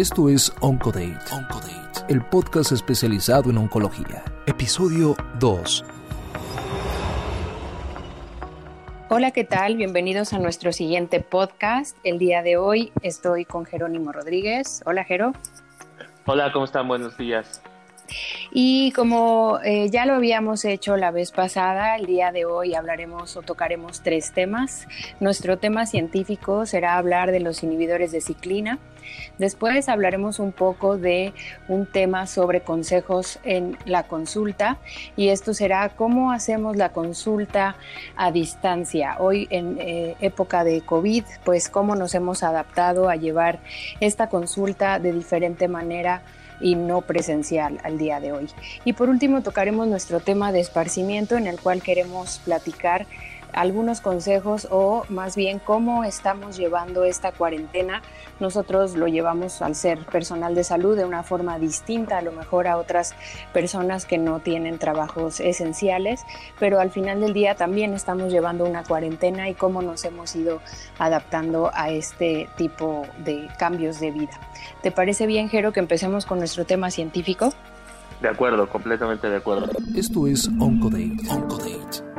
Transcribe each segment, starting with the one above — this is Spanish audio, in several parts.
Esto es Oncodate, Oncodate, el podcast especializado en oncología. Episodio 2. Hola, ¿qué tal? Bienvenidos a nuestro siguiente podcast. El día de hoy estoy con Jerónimo Rodríguez. Hola, Jero. Hola, ¿cómo están? Buenos días. Y como eh, ya lo habíamos hecho la vez pasada, el día de hoy hablaremos o tocaremos tres temas. Nuestro tema científico será hablar de los inhibidores de ciclina. Después hablaremos un poco de un tema sobre consejos en la consulta y esto será cómo hacemos la consulta a distancia. Hoy en eh, época de COVID, pues cómo nos hemos adaptado a llevar esta consulta de diferente manera y no presencial al día de hoy. Y por último tocaremos nuestro tema de esparcimiento en el cual queremos platicar algunos consejos o más bien cómo estamos llevando esta cuarentena. Nosotros lo llevamos al ser personal de salud de una forma distinta a lo mejor a otras personas que no tienen trabajos esenciales, pero al final del día también estamos llevando una cuarentena y cómo nos hemos ido adaptando a este tipo de cambios de vida. ¿Te parece bien, Jero, que empecemos con nuestro tema científico? De acuerdo, completamente de acuerdo. Esto es Oncodate. Oncodate.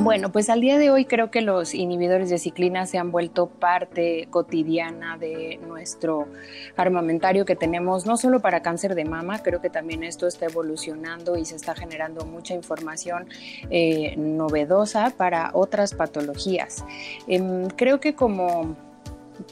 Bueno, pues al día de hoy creo que los inhibidores de ciclina se han vuelto parte cotidiana de nuestro armamentario que tenemos, no solo para cáncer de mama, creo que también esto está evolucionando y se está generando mucha información eh, novedosa para otras patologías. Em, creo que como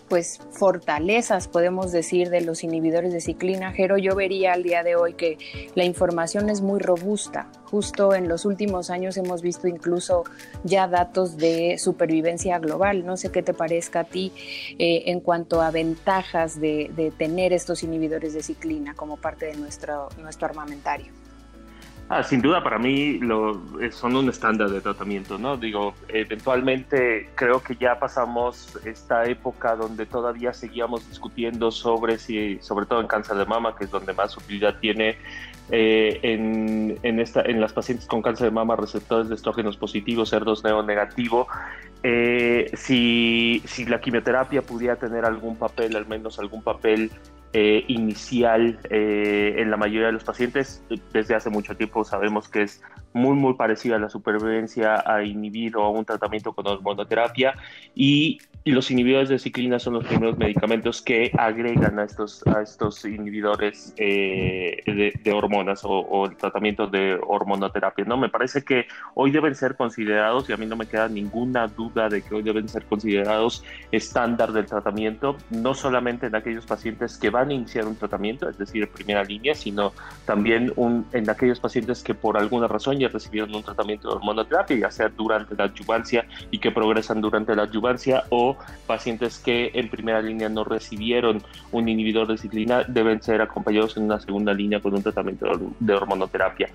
pues fortalezas, podemos decir, de los inhibidores de ciclina, Jero, yo vería al día de hoy que la información es muy robusta. Justo en los últimos años hemos visto incluso ya datos de supervivencia global. No sé qué te parezca a ti eh, en cuanto a ventajas de, de, tener estos inhibidores de ciclina como parte de nuestro, nuestro armamentario. Ah, sin duda, para mí lo, eh, son un estándar de tratamiento, ¿no? Digo, eventualmente creo que ya pasamos esta época donde todavía seguíamos discutiendo sobre si, sobre todo en cáncer de mama, que es donde más utilidad tiene, eh, en, en, esta, en las pacientes con cáncer de mama, receptores de estrógenos positivos, cerdos neonegativo, eh, si, si la quimioterapia pudiera tener algún papel, al menos algún papel eh, inicial eh, en la mayoría de los pacientes. Desde hace mucho tiempo sabemos que es muy, muy parecida a la supervivencia a inhibir o a un tratamiento con hormonoterapia y los inhibidores de ciclina son los primeros medicamentos que agregan a estos, a estos inhibidores eh, de, hormonas o, el tratamiento de hormonoterapia. ¿no? Me parece que hoy deben ser considerados, y a mí no me queda ninguna duda de que hoy deben ser considerados estándar del tratamiento, no solamente en aquellos pacientes que van iniciar un tratamiento, es decir, primera línea, sino también un, en aquellos pacientes que por alguna razón ya recibieron un tratamiento de hormonoterapia, ya sea durante la adyuvancia y que progresan durante la adyuvancia o pacientes que en primera línea no recibieron un inhibidor de ciclina deben ser acompañados en una segunda línea con un tratamiento de hormonoterapia.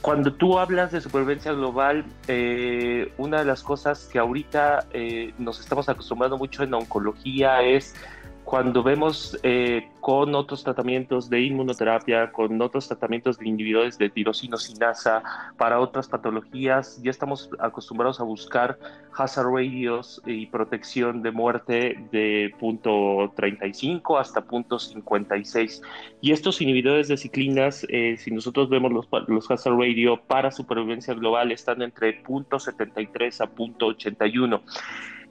Cuando tú hablas de supervivencia global, eh, una de las cosas que ahorita eh, nos estamos acostumbrando mucho en oncología es cuando vemos eh, con otros tratamientos de inmunoterapia, con otros tratamientos de inhibidores de tirosinosinasa para otras patologías, ya estamos acostumbrados a buscar hazard radios y protección de muerte de punto 35 hasta punto 56. Y estos inhibidores de ciclinas, eh, si nosotros vemos los, los hazard radio para supervivencia global, están entre punto 73 a punto 81.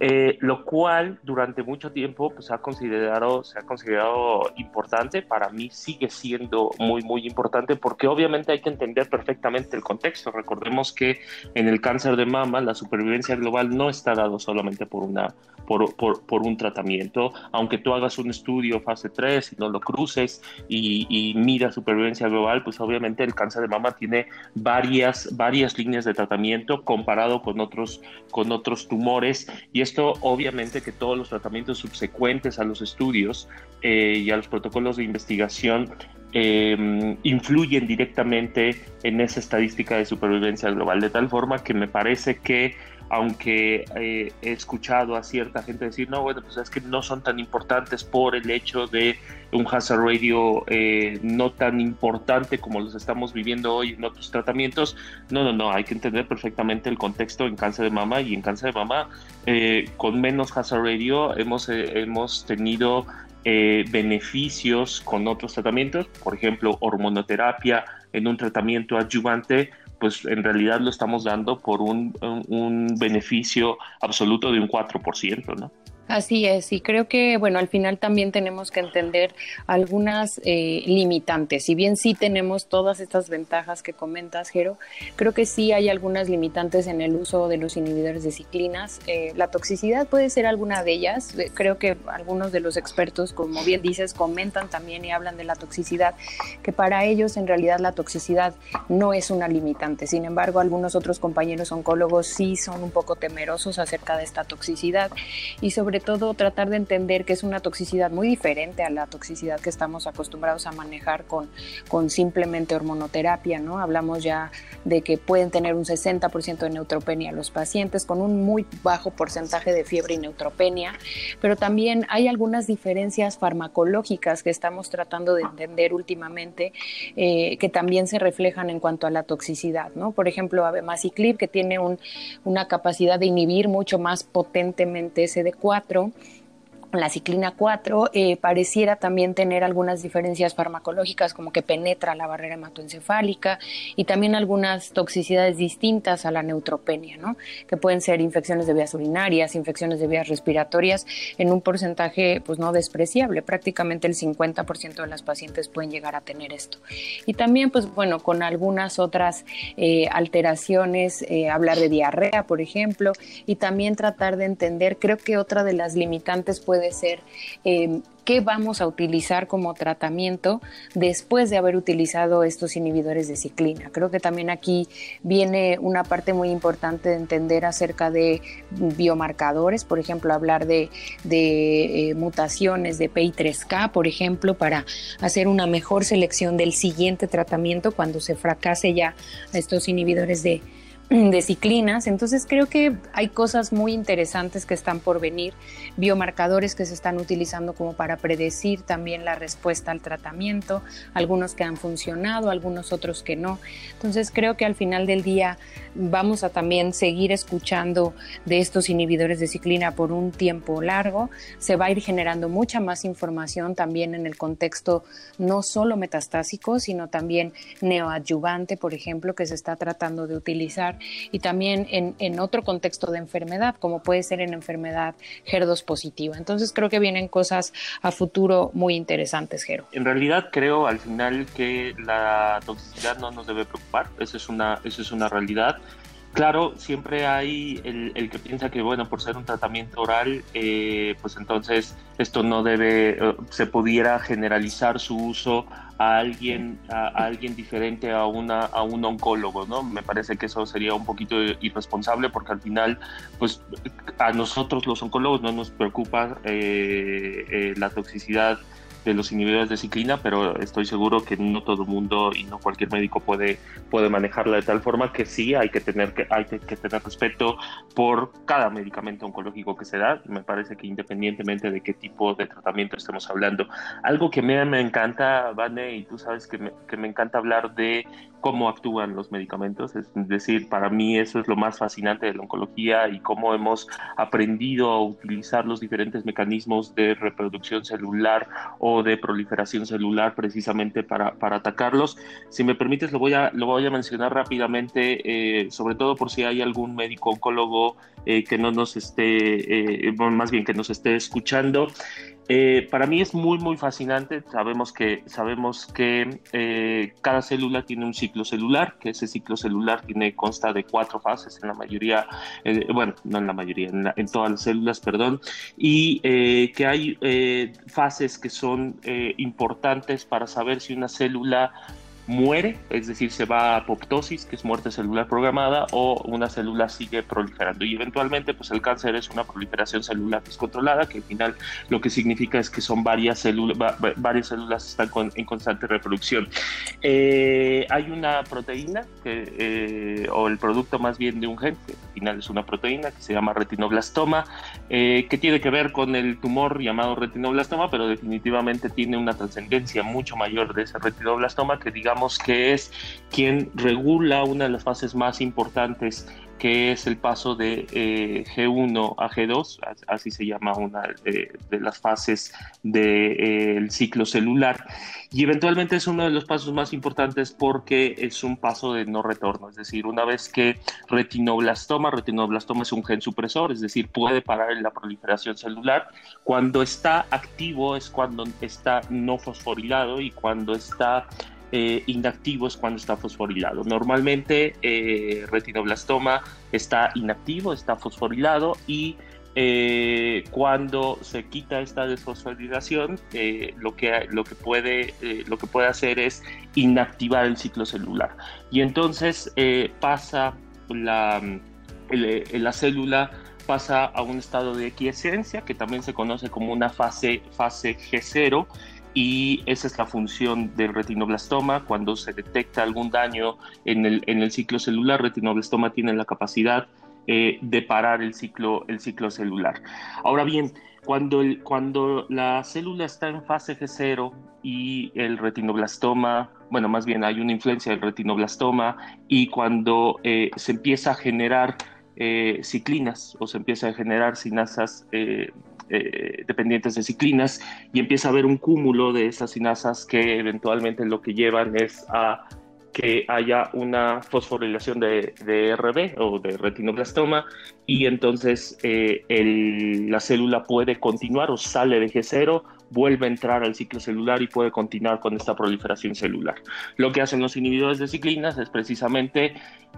Eh, lo cual durante mucho tiempo pues, ha considerado, se ha considerado importante, para mí sigue siendo muy, muy importante porque obviamente hay que entender perfectamente el contexto. Recordemos que en el cáncer de mama la supervivencia global no está dado solamente por, una, por, por, por un tratamiento, aunque tú hagas un estudio fase 3 y no lo cruces y, y supervivencia global, pues obviamente el cáncer de mama tiene varias, varias líneas de tratamiento comparado con otros, con otros tumores y esto obviamente que todos los tratamientos subsecuentes a los estudios eh, y a los protocolos de investigación eh, influyen directamente en esa estadística de supervivencia global, de tal forma que me parece que aunque eh, he escuchado a cierta gente decir, no, bueno, pues es que no son tan importantes por el hecho de un hazard radio eh, no tan importante como los estamos viviendo hoy en otros tratamientos. No, no, no, hay que entender perfectamente el contexto en cáncer de mama y en cáncer de mama eh, con menos hazard radio hemos, hemos tenido eh, beneficios con otros tratamientos, por ejemplo, hormonoterapia en un tratamiento adyuvante, pues en realidad lo estamos dando por un, un beneficio absoluto de un 4%, ¿no? Así es, y creo que, bueno, al final también tenemos que entender algunas eh, limitantes. Si bien sí tenemos todas estas ventajas que comentas, Jero, creo que sí hay algunas limitantes en el uso de los inhibidores de ciclinas. Eh, la toxicidad puede ser alguna de ellas. Eh, creo que algunos de los expertos, como bien dices, comentan también y hablan de la toxicidad, que para ellos en realidad la toxicidad no es una limitante. Sin embargo, algunos otros compañeros oncólogos sí son un poco temerosos acerca de esta toxicidad y sobre todo tratar de entender que es una toxicidad muy diferente a la toxicidad que estamos acostumbrados a manejar con, con simplemente hormonoterapia, ¿no? Hablamos ya de que pueden tener un 60% de neutropenia los pacientes con un muy bajo porcentaje de fiebre y neutropenia, pero también hay algunas diferencias farmacológicas que estamos tratando de entender últimamente eh, que también se reflejan en cuanto a la toxicidad, ¿no? Por ejemplo, Abemaciclib que tiene un, una capacidad de inhibir mucho más potentemente patrão la ciclina 4 eh, pareciera también tener algunas diferencias farmacológicas como que penetra la barrera hematoencefálica y también algunas toxicidades distintas a la neutropenia, ¿no? que pueden ser infecciones de vías urinarias, infecciones de vías respiratorias en un porcentaje pues no despreciable, prácticamente el 50% de las pacientes pueden llegar a tener esto. Y también pues bueno, con algunas otras eh, alteraciones, eh, hablar de diarrea, por ejemplo, y también tratar de entender, creo que otra de las limitantes puede ser eh, qué vamos a utilizar como tratamiento después de haber utilizado estos inhibidores de ciclina. Creo que también aquí viene una parte muy importante de entender acerca de biomarcadores, por ejemplo, hablar de, de eh, mutaciones de PI3K, por ejemplo, para hacer una mejor selección del siguiente tratamiento cuando se fracase ya estos inhibidores de de ciclinas. Entonces creo que hay cosas muy interesantes que están por venir, biomarcadores que se están utilizando como para predecir también la respuesta al tratamiento, algunos que han funcionado, algunos otros que no. Entonces creo que al final del día vamos a también seguir escuchando de estos inhibidores de ciclina por un tiempo largo. Se va a ir generando mucha más información también en el contexto no solo metastásico, sino también neoadyuvante, por ejemplo, que se está tratando de utilizar y también en, otro contexto de enfermedad, como puede ser en enfermedad HER2 positiva. Entonces creo que vienen cosas a futuro muy interesantes, Jero. En realidad creo al final que la toxicidad no nos debe preocupar, eso es una, eso es una realidad. Claro, siempre hay el, que piensa que, bueno, por ser un tratamiento oral, eh, pues entonces esto no debe, eh, se pudiera generalizar su uso a alguien, a, alguien diferente a, una, a un oncólogo, ¿no? Me parece que eso sería un poquito irresponsable porque al final, pues a nosotros los oncólogos no nos preocupa eh, la toxicidad de los inhibidores de ciclina, pero estoy seguro que no todo el mundo y no cualquier médico puede, puede manejarla de tal forma que sí hay que tener que hay que, tener respeto por cada medicamento oncológico que se da. Me parece que independientemente de qué tipo de tratamiento estemos hablando. Algo que me, me encanta, Vane, y tú sabes que que me encanta hablar de cómo actúan los medicamentos. Es decir, para mí eso es lo más fascinante de la oncología y cómo hemos aprendido a utilizar los diferentes mecanismos de reproducción celular o de proliferación celular precisamente para, para atacarlos. Si me permites, lo voy a, lo voy a mencionar rápidamente, eh, sobre todo por si hay algún médico oncólogo eh, que no nos esté, eh, más bien que nos esté escuchando. Eh, para mí es muy, muy fascinante. Sabemos que, sabemos que eh, cada célula tiene un ciclo celular, que ese ciclo celular consta de cuatro fases en la mayoría, eh, bueno, no en la mayoría, en, en, todas las células, perdón, y que hay fases que son importantes para saber si una célula muere, es decir, se va a apoptosis, que es muerte celular programada, o una célula sigue proliferando. Y eventualmente, pues el cáncer es una proliferación celular descontrolada, que al final lo que significa es que son varias células, varias células están en constante reproducción. Eh, hay una proteína, eh, o el producto más bien de un gen, que al final es una proteína, que se llama retinoblastoma, eh, que tiene que ver con el tumor llamado retinoblastoma, pero definitivamente tiene una trascendencia mucho mayor de ese retinoblastoma que digamos que es quien regula una de las fases más importantes que es el paso de eh, G1 a G2, así se llama una de, las fases del ciclo celular. Y eventualmente es uno de los pasos más importantes porque es un paso de no retorno, es decir, una vez que retinoblastoma, retinoblastoma es un gen supresor, es decir, puede parar en la proliferación celular. Cuando está activo es cuando está no fosforilado y cuando está eh, inactivo es cuando está fosforilado. Normalmente eh, retinoblastoma está inactivo, está fosforilado y eh, cuando se quita esta desfosforilación, lo, que, lo, que puede, lo que puede hacer es inactivar el ciclo celular. Y entonces pasa la, la célula pasa a un estado de quiescencia, que también se conoce como una fase, fase G0, y esa es la función del retinoblastoma. Cuando se detecta algún daño en el, en el ciclo celular, retinoblastoma tiene la capacidad eh, de parar el ciclo, el ciclo celular. Ahora bien, cuando, el, cuando la célula está en fase G0 y el retinoblastoma, bueno, más bien hay una influencia del retinoblastoma y cuando eh, se empieza a generar eh, ciclinas o se empieza a generar sinasas eh, dependientes de ciclinas y empieza a haber un cúmulo de esas sinasas que eventualmente lo que llevan es a que haya una fosforilación de, de RB o de retinoblastoma y entonces eh, la célula puede continuar o sale de G0 vuelve a entrar al ciclo celular y puede continuar con esta proliferación celular. Lo que hacen los inhibidores de ciclinas es precisamente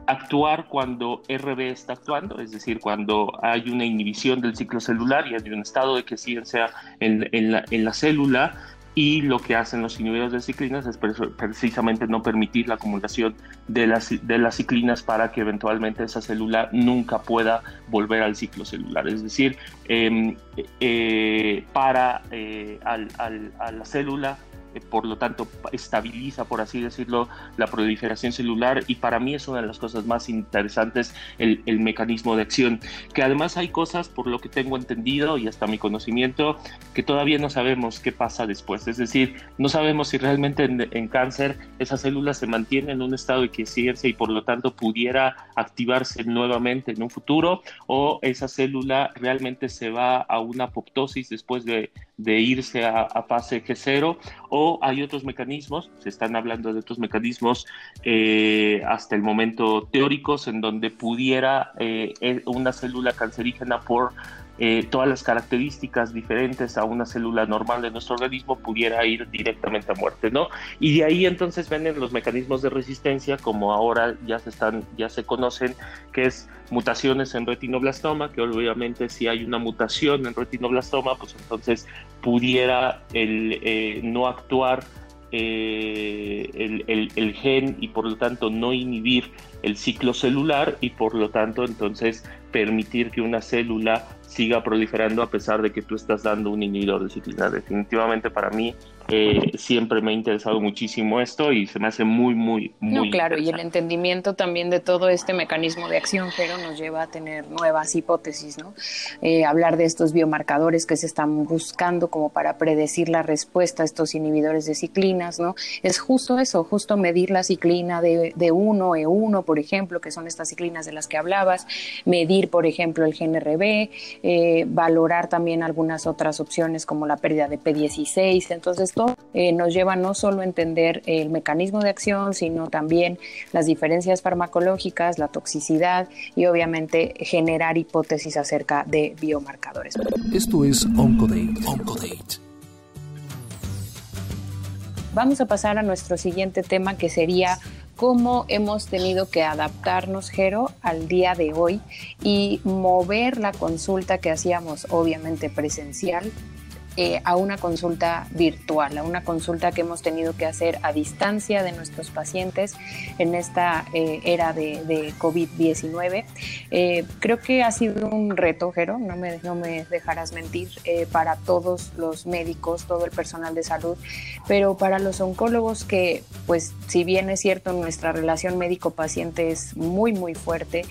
actuar cuando RB está actuando, es decir, cuando hay una inhibición del ciclo celular y hay un estado de quiescencia en, en, en la célula, y lo que hacen los inhibidores de ciclinas es precisamente no permitir la acumulación de las, de las ciclinas para que eventualmente esa célula nunca pueda volver al ciclo celular. Es decir, em, eh, para eh, a la célula eh, por lo tanto estabiliza, por así decirlo, la proliferación celular y para mí es una de las cosas más interesantes el, mecanismo de acción, que además hay cosas, por lo que tengo entendido y hasta mi conocimiento, que todavía no sabemos qué pasa después, es decir, no sabemos si realmente en, cáncer esa célula se mantiene en un estado de quiescencia y por lo tanto pudiera activarse nuevamente en un futuro o esa célula realmente se va a una apoptosis después de, irse a, a fase G0 o hay otros mecanismos, se están hablando de otros mecanismos eh, hasta el momento teóricos en donde pudiera eh, una célula cancerígena por eh, todas las características diferentes a una célula normal de nuestro organismo pudiera ir directamente a muerte, ¿no? Y de ahí entonces vienen los mecanismos de resistencia, como ahora ya se están, ya se conocen, que es mutaciones en retinoblastoma, que obviamente si hay una mutación en retinoblastoma, pues entonces pudiera el, eh, no actuar eh, el, el, gen y por lo tanto no inhibir el ciclo celular y por lo tanto entonces permitir que una célula siga proliferando a pesar de que tú estás dando un inhibidor de ciclina. Definitivamente para mí eh, siempre me ha interesado muchísimo esto y se me hace muy, muy, muy. No, claro, y el entendimiento también de todo este mecanismo de acción, pero nos lleva a tener nuevas hipótesis, ¿no? Eh, hablar de estos biomarcadores que se están buscando como para predecir la respuesta a estos inhibidores de ciclinas, ¿no? Es justo eso, justo medir la ciclina de, de 1, E1, por ejemplo, que son estas ciclinas de las que hablabas, medir, por ejemplo, el GNRB, eh, valorar también algunas otras opciones como la pérdida de P16. Entonces, eh, nos lleva no solo a entender el mecanismo de acción, sino también las diferencias farmacológicas, la toxicidad y obviamente generar hipótesis acerca de biomarcadores. Esto es Oncodate. Oncodate. Vamos a pasar a nuestro siguiente tema que sería cómo hemos tenido que adaptarnos, Jero, al día de hoy y mover la consulta que hacíamos obviamente presencial eh, a una consulta virtual, a una consulta que hemos tenido que hacer a distancia de nuestros pacientes en esta eh, era de, COVID-19. Eh, creo que ha sido un reto, Jero, no me, no me dejarás mentir, para todos los médicos, todo el personal de salud, pero para los oncólogos que, pues, si bien es cierto, nuestra relación médico-paciente es muy, muy fuerte,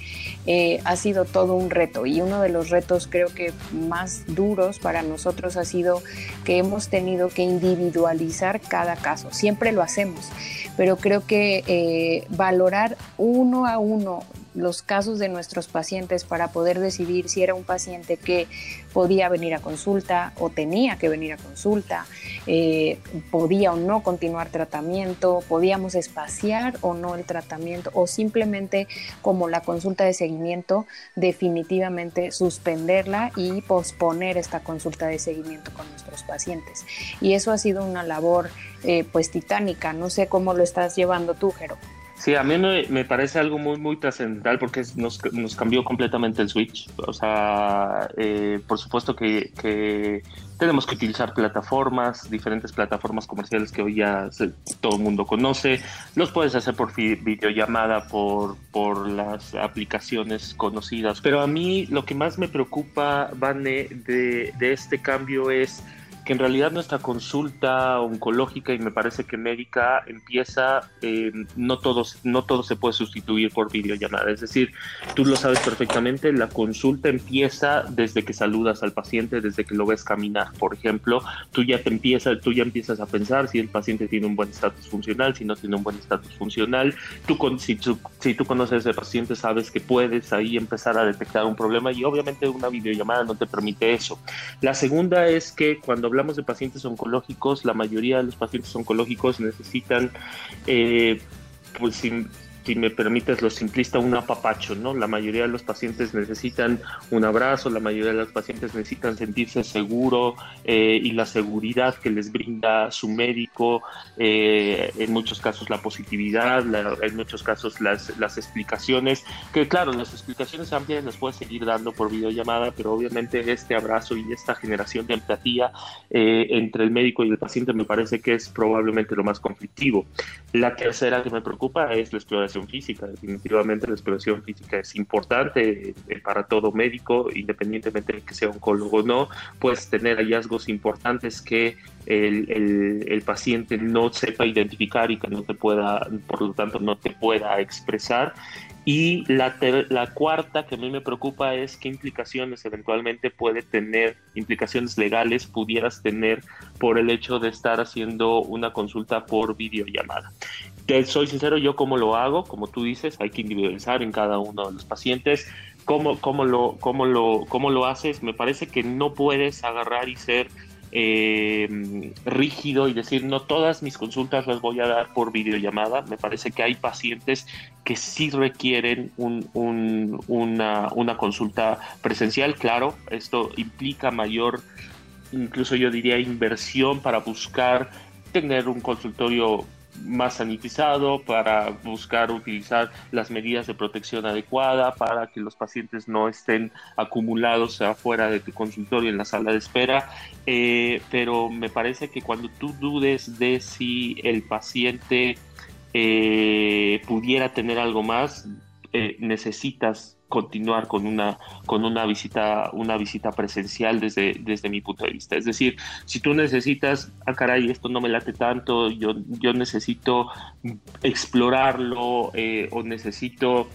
ha sido todo un reto y uno de los retos creo que más duros para nosotros ha sido que hemos tenido que individualizar cada caso. Siempre lo hacemos, pero creo que eh, valorar uno a uno los casos de nuestros pacientes para poder decidir si era un paciente que podía venir a consulta o tenía que venir a consulta, eh, podía o no continuar tratamiento, podíamos espaciar o no el tratamiento o simplemente como la consulta de seguimiento definitivamente suspenderla y posponer esta consulta de seguimiento con nuestros pacientes. Y eso ha sido una labor eh, pues titánica, no sé cómo lo estás llevando tú, Jero. Sí, a mí me, parece algo muy, muy trascendental porque nos, nos, cambió completamente el switch. O sea, eh, por supuesto que, tenemos que utilizar plataformas, diferentes plataformas comerciales que hoy ya todo el mundo conoce. Los puedes hacer por videollamada, por, por las aplicaciones conocidas. Pero a mí lo que más me preocupa, Vane, de, de este cambio es que en realidad nuestra consulta oncológica y me parece que médica empieza, eh, no, todos, no todo se puede sustituir por videollamada. Es decir, tú lo sabes perfectamente, la consulta empieza desde que saludas al paciente, desde que lo ves caminar. Por ejemplo, tú ya, te empiezas, tú ya empiezas a pensar si el paciente tiene un buen estatus funcional, si no tiene un buen estatus funcional. Tú, si, tú, si tú conoces a ese paciente, sabes que puedes ahí empezar a detectar un problema y obviamente una videollamada no te permite eso. La segunda es que cuando hablamos de pacientes oncológicos, la mayoría de los pacientes oncológicos necesitan, eh, pues, si me permites lo simplista, un apapacho, ¿no? La mayoría de los pacientes necesitan un abrazo, la mayoría de los pacientes necesitan sentirse seguro eh, y la seguridad que les brinda su médico, eh, en muchos casos la positividad, en muchos casos las, las explicaciones, que claro, las explicaciones amplias las puedes seguir dando por videollamada, pero obviamente este abrazo y esta generación de empatía eh, entre el médico y el paciente me parece que es probablemente lo más conflictivo. La tercera que me preocupa es la exploración física. Definitivamente la exploración física es importante eh, para todo médico, independientemente de que sea oncólogo o no. Puedes tener hallazgos importantes que el, el, paciente no sepa identificar y que no te pueda, por lo tanto, no te pueda expresar. Y la, la, cuarta que a mí me preocupa es qué implicaciones eventualmente puede tener, implicaciones legales pudieras tener por el hecho de estar haciendo una consulta por videollamada. Te soy sincero, yo cómo lo hago, como tú dices, hay que individualizar en cada uno de los pacientes. ¿Cómo, cómo, lo, cómo, lo, cómo lo haces? Me parece que no puedes agarrar y ser eh, rígido y decir no todas mis consultas las voy a dar por videollamada. Me parece que hay pacientes que sí requieren un, una, una consulta presencial. Claro, esto implica mayor, incluso yo diría, inversión para buscar tener un consultorio más sanitizado, para buscar utilizar las medidas de protección adecuada, para que los pacientes no estén acumulados afuera de tu consultorio en la sala de espera. Eh, pero me parece que cuando tú dudes de si el paciente eh, pudiera tener algo más, eh, necesitas continuar con una, con una visita, una visita presencial desde, desde mi punto de vista. Es decir, si tú necesitas, ah caray, esto no me late tanto, yo, yo necesito explorarlo eh, o necesito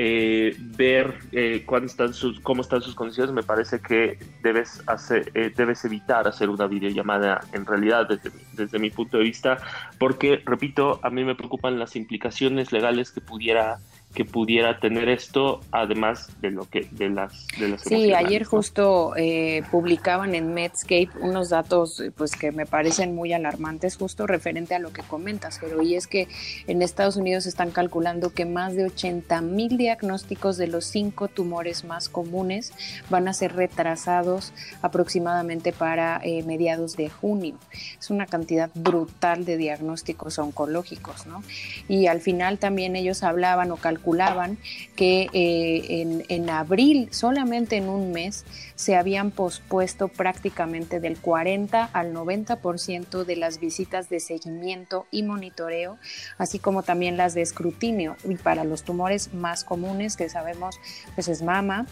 eh, ver eh, están sus, cómo están sus condiciones, me parece que debes, hacer, debes evitar hacer una videollamada en realidad desde, desde mi punto de vista, porque, repito, a mí me preocupan las implicaciones legales que pudiera que pudiera tener esto, además de lo que de las de las Sí, ayer justo eh, publicaban en Medscape unos datos pues que me parecen muy alarmantes, justo referente a lo que comentas, pero y es que en Estados Unidos están calculando que más de 80 mil diagnósticos de los cinco tumores más comunes van a ser retrasados aproximadamente para eh, mediados de junio. Es una cantidad brutal de diagnósticos oncológicos, ¿no? Y al final también ellos hablaban o calculaban calculaban que eh, en, abril, solamente en un mes, se habían pospuesto prácticamente del 40 al 90% de las visitas de seguimiento y monitoreo, así como también las de escrutinio. Y para los tumores más comunes que sabemos, pues es mama,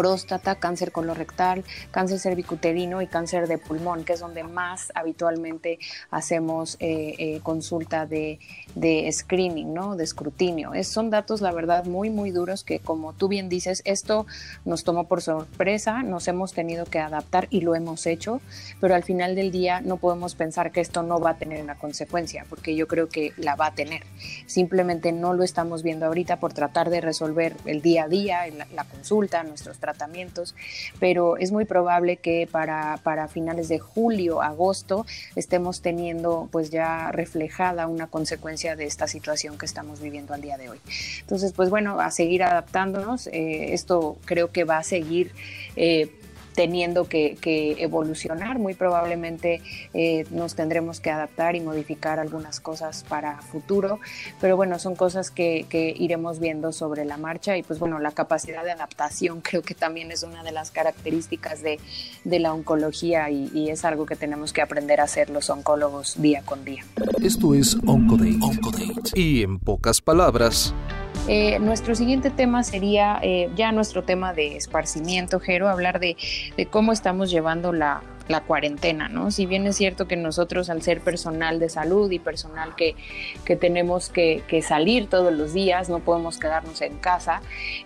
próstata, cáncer colorectal, cáncer cervicuterino y cáncer de pulmón, que es donde más habitualmente hacemos eh, eh, consulta de, screening, ¿no? de escrutinio. Es, son datos, la verdad, muy, muy duros que, como tú bien dices, esto nos tomó por sorpresa, nos hemos tenido que adaptar y lo hemos hecho, pero al final del día no podemos pensar que esto no va a tener una consecuencia, porque yo creo que la va a tener. Simplemente no lo estamos viendo ahorita por tratar de resolver el día a día, la, la consulta, nuestros tratamientos, pero es muy probable que para, para finales de julio, agosto, estemos teniendo pues ya reflejada una consecuencia de esta situación que estamos viviendo al día de hoy. Entonces, pues bueno, a seguir adaptándonos. Eh, esto creo que va a seguir eh, teniendo que, evolucionar. Muy probablemente eh, nos tendremos que adaptar y modificar algunas cosas para futuro, pero bueno, son cosas que, iremos viendo sobre la marcha y pues bueno, la capacidad de adaptación creo que también es una de las características de, la oncología y, y, es algo que tenemos que aprender a hacer los oncólogos día con día. Esto es Oncodate. Oncodate. Y en pocas palabras, eh, nuestro siguiente tema sería eh, ya nuestro tema de esparcimiento, Jero, hablar de, de cómo estamos llevando la, la cuarentena, ¿no? Si bien es cierto que nosotros al ser personal de salud y personal que, que tenemos que, salir todos los días, no podemos quedarnos en casa,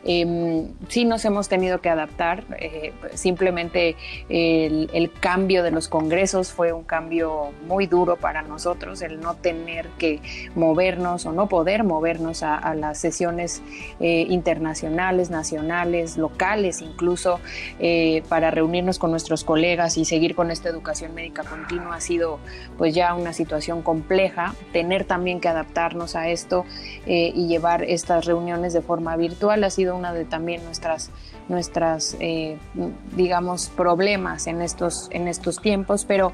eh, sí nos hemos tenido que adaptar, eh, simplemente el, cambio de los congresos fue un cambio muy duro para nosotros, el no tener que movernos o no poder movernos a, a las sesiones eh, internacionales, nacionales, locales, incluso eh, para reunirnos con nuestros colegas y seguir con esta educación médica continua ha sido pues ya una situación compleja, tener también que adaptarnos a esto eh, y llevar estas reuniones de forma virtual ha sido una de también nuestras nuestras eh, digamos problemas en estos en estos tiempos, pero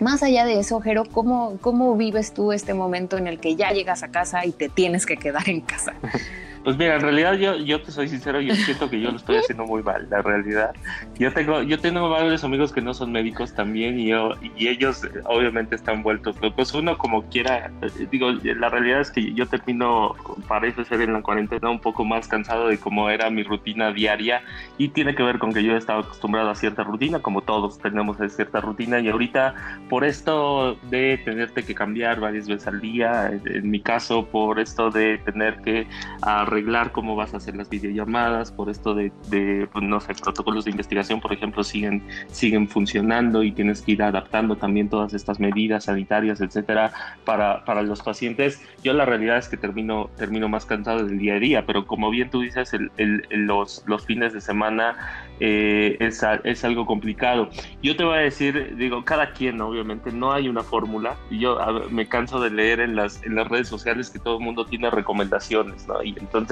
más allá de eso, Jero, ¿cómo, ¿cómo vives tú este momento en el que ya llegas a casa y te tienes que quedar en casa? Pues mira, en realidad yo, yo te soy sincero, yo siento que yo lo estoy haciendo muy mal, la realidad. Yo tengo, yo tengo varios amigos que no son médicos también y, yo, y ellos obviamente están vueltos locos. Uno como quiera, digo, la realidad es que yo termino, parece ser en la cuarentena, un poco más cansado de cómo era mi rutina diaria y tiene que ver con que yo he estado acostumbrado a cierta rutina, como todos tenemos cierta rutina y ahorita por esto de tenerte que cambiar varias veces al día, en, mi caso por esto de tener que arreglar cómo vas a hacer las videollamadas, por esto de, pues, no sé, protocolos de investigación, por ejemplo, siguen, siguen funcionando y tienes que ir adaptando también todas estas medidas sanitarias, etcétera, para, para los pacientes. Yo la realidad es que termino, termino más cansado del día a día, pero como bien tú dices, el, los, los fines de semana eh, es, es, algo complicado. Yo te voy a decir, digo, cada quien, obviamente, no hay una fórmula. Yo me canso de leer en las, en las redes sociales que todo el mundo tiene recomendaciones, ¿no? Y entonces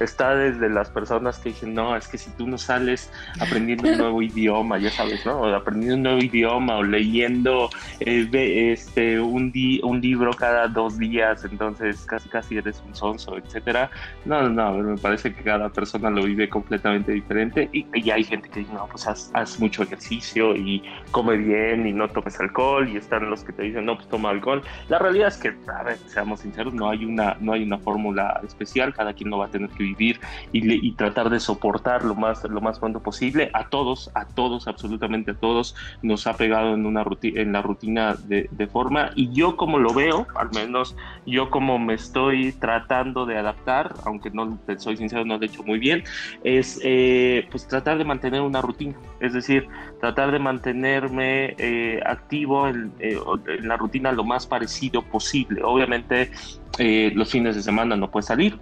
está desde las personas que dicen, no, es que si tú no sales aprendiendo un nuevo idioma, ya sabes, ¿no? O aprendiendo un nuevo idioma o leyendo eh, este, un, un libro cada dos días, entonces casi casi eres un sonso, etcétera. No, no, me parece que cada persona lo vive completamente diferente y, y hay gente que dice, no, pues haz, mucho ejercicio y come bien y no tomes alcohol y están los que te dicen, no, pues toma alcohol. La realidad es que, a ver, seamos sinceros, no hay una, no hay una fórmula especial, cada quien lo va a tener que vivir y, y tratar de soportar lo más, lo más pronto posible. A todos, a todos, absolutamente a todos, nos ha pegado en, una rutina, en la rutina de, forma y yo como lo veo, al menos yo como me estoy tratando de adaptar, aunque no te soy sincero, no lo he hecho muy bien, es eh, pues tratar de mantener una rutina, es decir, tratar de mantenerme eh, activo eh, en, la rutina lo más parecido posible. Obviamente eh, los fines de semana no puedes salir,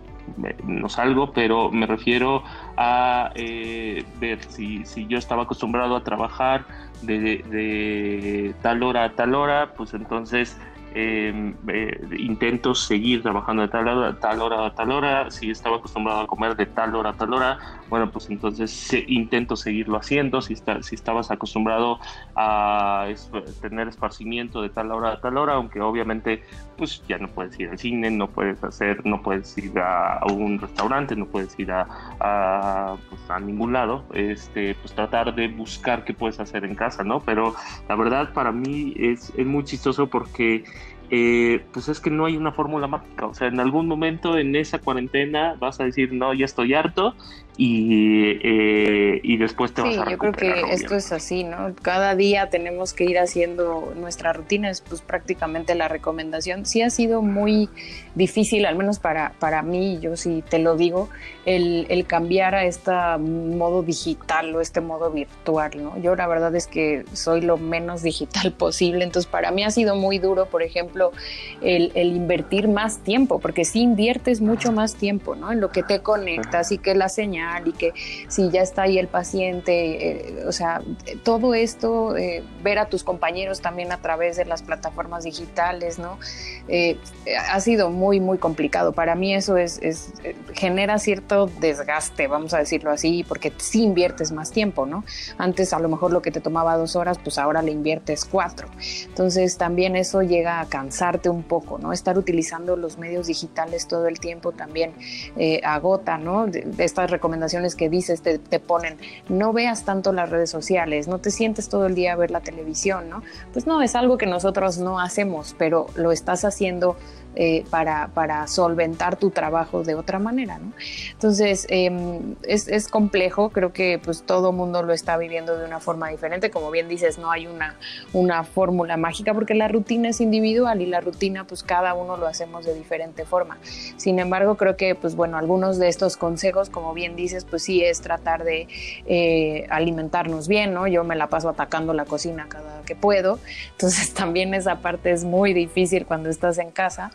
no salgo, pero me refiero a ver si, si, yo estaba acostumbrado a trabajar de, de tal hora a tal hora, pues entonces Em, eh, intento seguir trabajando de tal hora, tal hora a tal hora, si estaba acostumbrado a comer de tal hora a tal hora, bueno, pues entonces intento seguirlo haciendo, si, está, si estabas acostumbrado a tener esparcimiento de tal hora a tal hora, aunque obviamente pues ya no puedes ir al cine, no puedes hacer, no puedes ir a, un restaurante, no puedes ir a, a, pues, a ningún lado, este, pues tratar de buscar qué puedes hacer en casa, ¿no? Pero la verdad para mí es, es muy chistoso porque eh, pues es que no hay una fórmula mágica. O sea, en algún momento en esa cuarentena vas a decir, no, ya estoy harto y, eh, y después te vas a Sí, yo creo que esto es así, ¿no? Cada día tenemos que ir haciendo nuestra rutina, es pues prácticamente la recomendación. Sí ha sido muy difícil, al menos para, para mí, yo sí te lo digo, el, el cambiar a este modo digital o este modo virtual, ¿no? Yo la verdad es que soy lo menos digital posible, entonces para mí ha sido muy duro, por ejemplo, el, el invertir más tiempo, porque sí inviertes mucho más tiempo, ¿no? En lo que te conectas y que la señal y que si ya está ahí el paciente, eh, o sea, todo esto, eh, ver a tus compañeros también a través de las plataformas digitales, ¿no? Eh, ha sido muy, muy complicado. Para mí eso es, es, genera cierto desgaste, vamos a decirlo así, porque sí inviertes más tiempo, ¿no? Antes a lo mejor lo que te tomaba dos horas, pues ahora le inviertes cuatro. Entonces también eso llega a cansarte un poco, ¿no? Estar utilizando los medios digitales todo el tiempo también agota, ¿no? De, estas recomendaciones que dices te, te, ponen, no veas tanto las redes sociales, no te sientes todo el día a ver la televisión, ¿no? Pues no, es algo que nosotros no hacemos, pero lo estás haciendo eh, para, solventar tu trabajo de otra manera. Entonces, eh, es, complejo, creo que pues todo mundo lo está viviendo de una forma diferente. Como bien dices, no hay una, una fórmula mágica porque la rutina es individual y la rutina pues cada uno lo hacemos de diferente forma. Sin embargo, creo que pues bueno, algunos de estos consejos, como bien dices, pues sí es tratar de eh, alimentarnos bien, ¿no? Yo me la paso atacando la cocina cada que puedo, entonces también esa parte es muy difícil cuando estás en casa.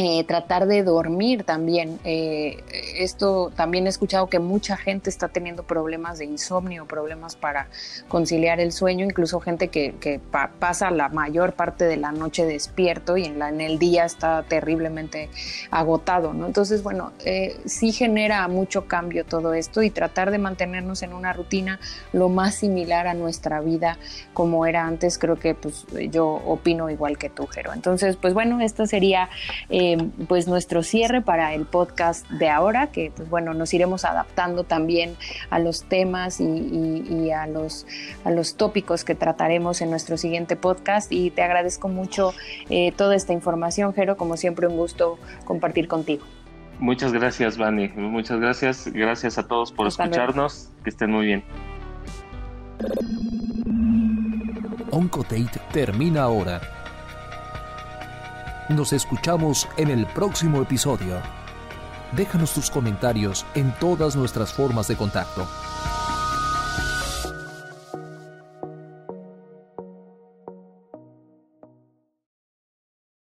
Eh, tratar de dormir también. Eh, esto también he escuchado que mucha gente está teniendo problemas de insomnio, problemas para conciliar el sueño, incluso gente que, que pa pasa la mayor parte de la noche despierto y en, la, en el día está terriblemente agotado. ¿no? Entonces, bueno, eh, sí genera mucho cambio todo esto y tratar de mantenernos en una rutina lo más similar a nuestra vida como era antes, creo que pues yo opino igual que tú, Jero. Entonces, pues bueno, esta sería... Eh, pues nuestro cierre para el podcast de ahora, que pues bueno, nos iremos adaptando también a los temas y, y, y a, los, a los tópicos que trataremos en nuestro siguiente podcast y te agradezco mucho eh, toda esta información, Jero, como siempre un gusto compartir contigo. Muchas gracias, Vani. Muchas gracias. Gracias a todos por Hasta escucharnos. Luego. Que estén muy bien. Oncodate termina ahora. Nos escuchamos en el próximo episodio. Déjanos tus comentarios en todas nuestras formas de contacto